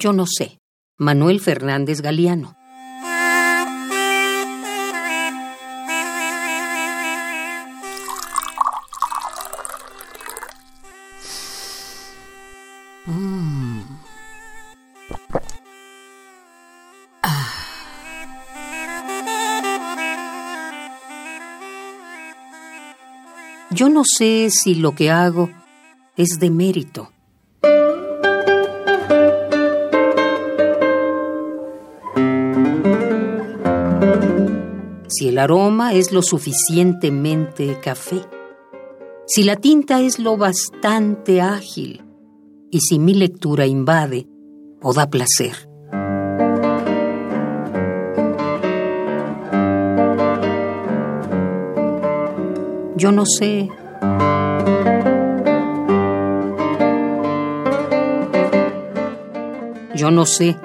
Yo no sé. Manuel Fernández Galeano. Mm. Ah. Yo no sé si lo que hago es de mérito. Si el aroma es lo suficientemente café. Si la tinta es lo bastante ágil y si mi lectura invade o da placer. Yo no sé. Yo no sé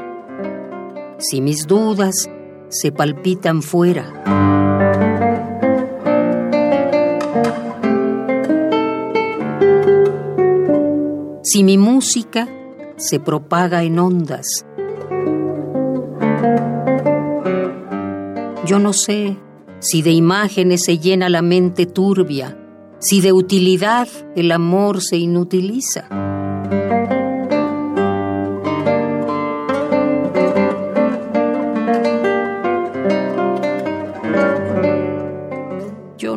si mis dudas se palpitan fuera. Si mi música se propaga en ondas. Yo no sé si de imágenes se llena la mente turbia, si de utilidad el amor se inutiliza.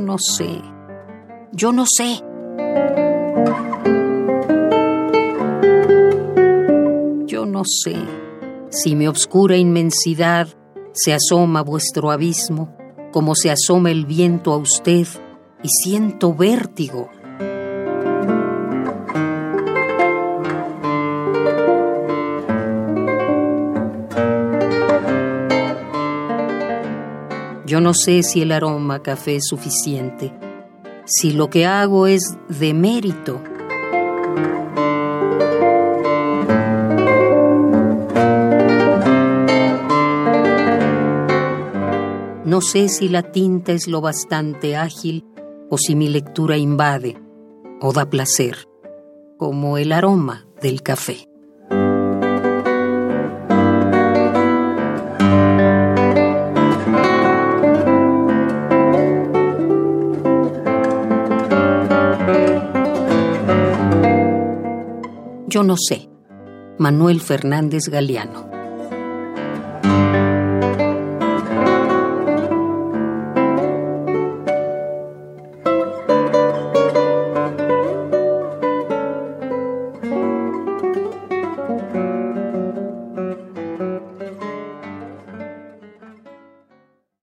No sé, yo no sé. Yo no sé si mi obscura inmensidad se asoma a vuestro abismo, como se asoma el viento a usted, y siento vértigo. Yo no sé si el aroma café es suficiente, si lo que hago es de mérito. No sé si la tinta es lo bastante ágil o si mi lectura invade o da placer, como el aroma del café. Yo no sé. Manuel Fernández Galeano.